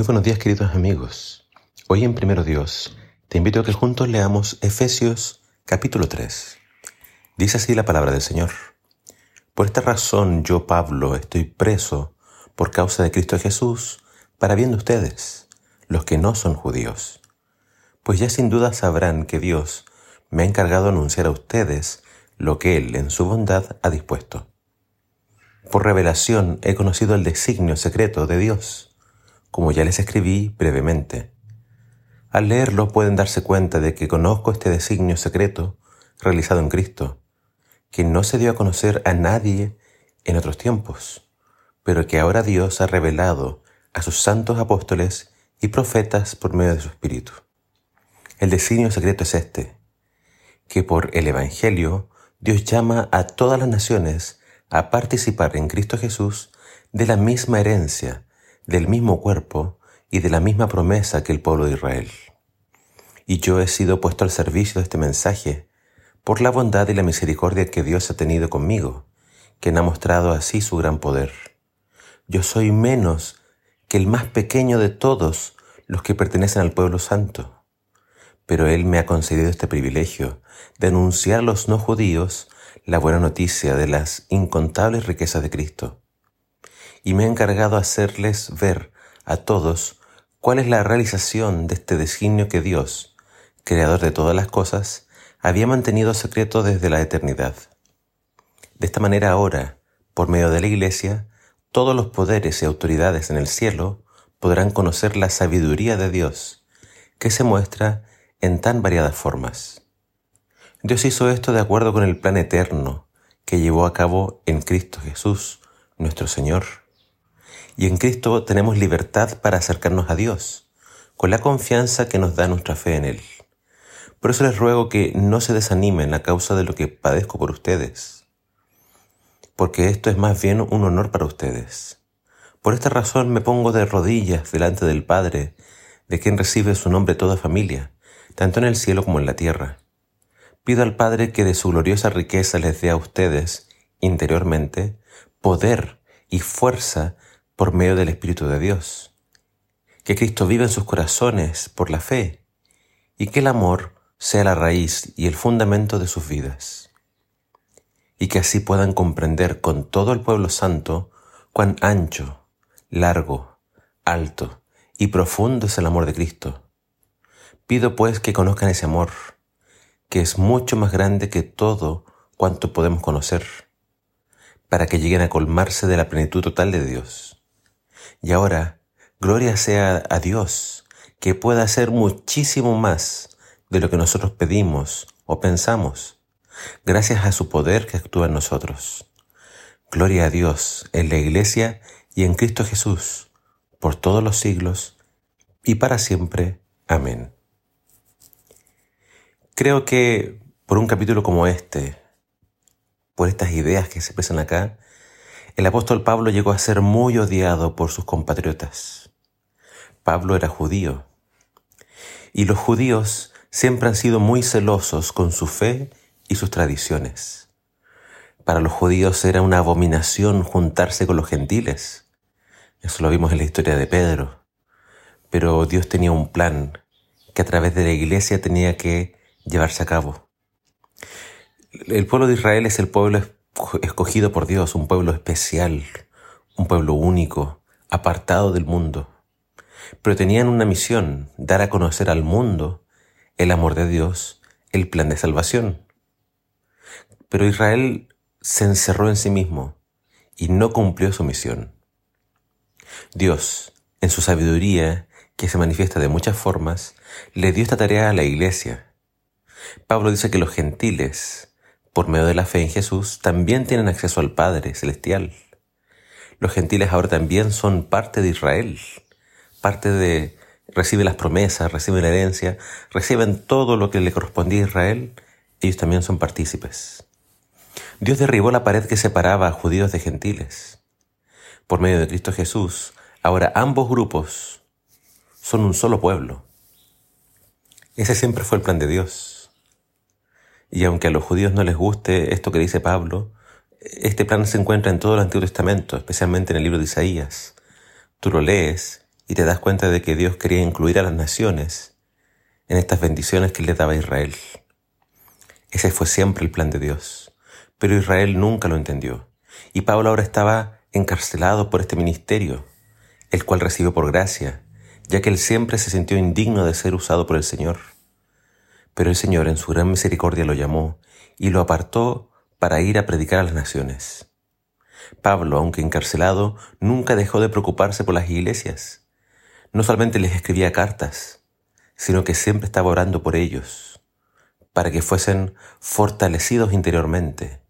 Muy buenos días queridos amigos. Hoy en Primero Dios te invito a que juntos leamos Efesios capítulo 3. Dice así la palabra del Señor. Por esta razón yo, Pablo, estoy preso por causa de Cristo Jesús, para bien de ustedes, los que no son judíos. Pues ya sin duda sabrán que Dios me ha encargado anunciar a ustedes lo que Él en su bondad ha dispuesto. Por revelación he conocido el designio secreto de Dios, como ya les escribí brevemente. Al leerlo pueden darse cuenta de que conozco este designio secreto realizado en Cristo, que no se dio a conocer a nadie en otros tiempos, pero que ahora Dios ha revelado a sus santos apóstoles y profetas por medio de su Espíritu. El designio secreto es este, que por el Evangelio Dios llama a todas las naciones a participar en Cristo Jesús de la misma herencia, del mismo cuerpo y de la misma promesa que el pueblo de Israel. Y yo he sido puesto al servicio de este mensaje por la bondad y la misericordia que Dios ha tenido conmigo, quien ha mostrado así su gran poder. Yo soy menos que el más pequeño de todos los que pertenecen al pueblo santo pero Él me ha concedido este privilegio de anunciar a los no judíos la buena noticia de las incontables riquezas de Cristo. Y me ha encargado hacerles ver a todos cuál es la realización de este designio que Dios, creador de todas las cosas, había mantenido secreto desde la eternidad. De esta manera ahora, por medio de la Iglesia, todos los poderes y autoridades en el cielo podrán conocer la sabiduría de Dios, que se muestra en tan variadas formas. Dios hizo esto de acuerdo con el plan eterno que llevó a cabo en Cristo Jesús, nuestro Señor. Y en Cristo tenemos libertad para acercarnos a Dios, con la confianza que nos da nuestra fe en Él. Por eso les ruego que no se desanimen a causa de lo que padezco por ustedes, porque esto es más bien un honor para ustedes. Por esta razón me pongo de rodillas delante del Padre, de quien recibe su nombre toda familia, tanto en el cielo como en la tierra. Pido al Padre que de su gloriosa riqueza les dé a ustedes, interiormente, poder y fuerza por medio del Espíritu de Dios. Que Cristo viva en sus corazones por la fe y que el amor sea la raíz y el fundamento de sus vidas. Y que así puedan comprender con todo el pueblo santo cuán ancho, largo, alto y profundo es el amor de Cristo Pido pues que conozcan ese amor, que es mucho más grande que todo cuanto podemos conocer, para que lleguen a colmarse de la plenitud total de Dios. Y ahora, gloria sea a Dios, que pueda hacer muchísimo más de lo que nosotros pedimos o pensamos, gracias a su poder que actúa en nosotros. Gloria a Dios en la Iglesia y en Cristo Jesús, por todos los siglos y para siempre. Amén. Creo que por un capítulo como este, por estas ideas que se expresan acá, el apóstol Pablo llegó a ser muy odiado por sus compatriotas. Pablo era judío y los judíos siempre han sido muy celosos con su fe y sus tradiciones. Para los judíos era una abominación juntarse con los gentiles. Eso lo vimos en la historia de Pedro. Pero Dios tenía un plan que a través de la iglesia tenía que llevarse a cabo. El pueblo de Israel es el pueblo escogido por Dios, un pueblo especial, un pueblo único, apartado del mundo. Pero tenían una misión, dar a conocer al mundo el amor de Dios, el plan de salvación. Pero Israel se encerró en sí mismo y no cumplió su misión. Dios, en su sabiduría, que se manifiesta de muchas formas, le dio esta tarea a la iglesia Pablo dice que los gentiles, por medio de la fe en Jesús, también tienen acceso al Padre Celestial. Los gentiles ahora también son parte de Israel, parte de, reciben las promesas, reciben la herencia, reciben todo lo que le correspondía a Israel, ellos también son partícipes. Dios derribó la pared que separaba a judíos de gentiles. Por medio de Cristo Jesús, ahora ambos grupos son un solo pueblo. Ese siempre fue el plan de Dios. Y aunque a los judíos no les guste esto que dice Pablo, este plan se encuentra en todo el Antiguo Testamento, especialmente en el libro de Isaías. Tú lo lees y te das cuenta de que Dios quería incluir a las naciones en estas bendiciones que le daba a Israel. Ese fue siempre el plan de Dios, pero Israel nunca lo entendió. Y Pablo ahora estaba encarcelado por este ministerio, el cual recibió por gracia, ya que él siempre se sintió indigno de ser usado por el Señor. Pero el Señor en su gran misericordia lo llamó y lo apartó para ir a predicar a las naciones. Pablo, aunque encarcelado, nunca dejó de preocuparse por las iglesias. No solamente les escribía cartas, sino que siempre estaba orando por ellos, para que fuesen fortalecidos interiormente.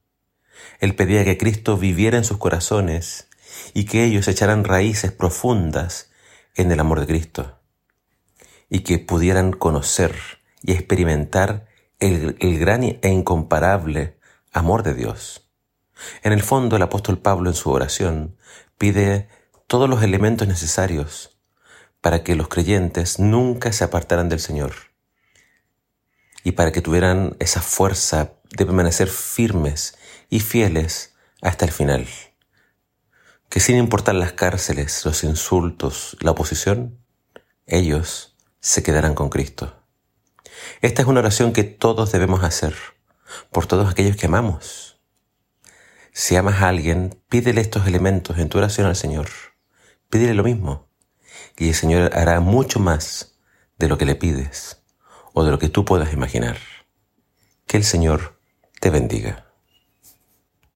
Él pedía que Cristo viviera en sus corazones y que ellos echaran raíces profundas en el amor de Cristo y que pudieran conocer y experimentar el, gran e incomparable amor de Dios. En el fondo, el apóstol Pablo en su oración pide todos los elementos necesarios para que los creyentes nunca se apartaran del Señor y para que tuvieran esa fuerza de permanecer firmes y fieles hasta el final. Que sin importar las cárceles, los insultos, la oposición, ellos se quedarán con Cristo. Esta es una oración que todos debemos hacer por todos aquellos que amamos. Si amas a alguien, pídele estos elementos en tu oración al Señor. Pídele lo mismo. Y el Señor hará mucho más de lo que le pides o de lo que tú puedas imaginar. Que el Señor te bendiga.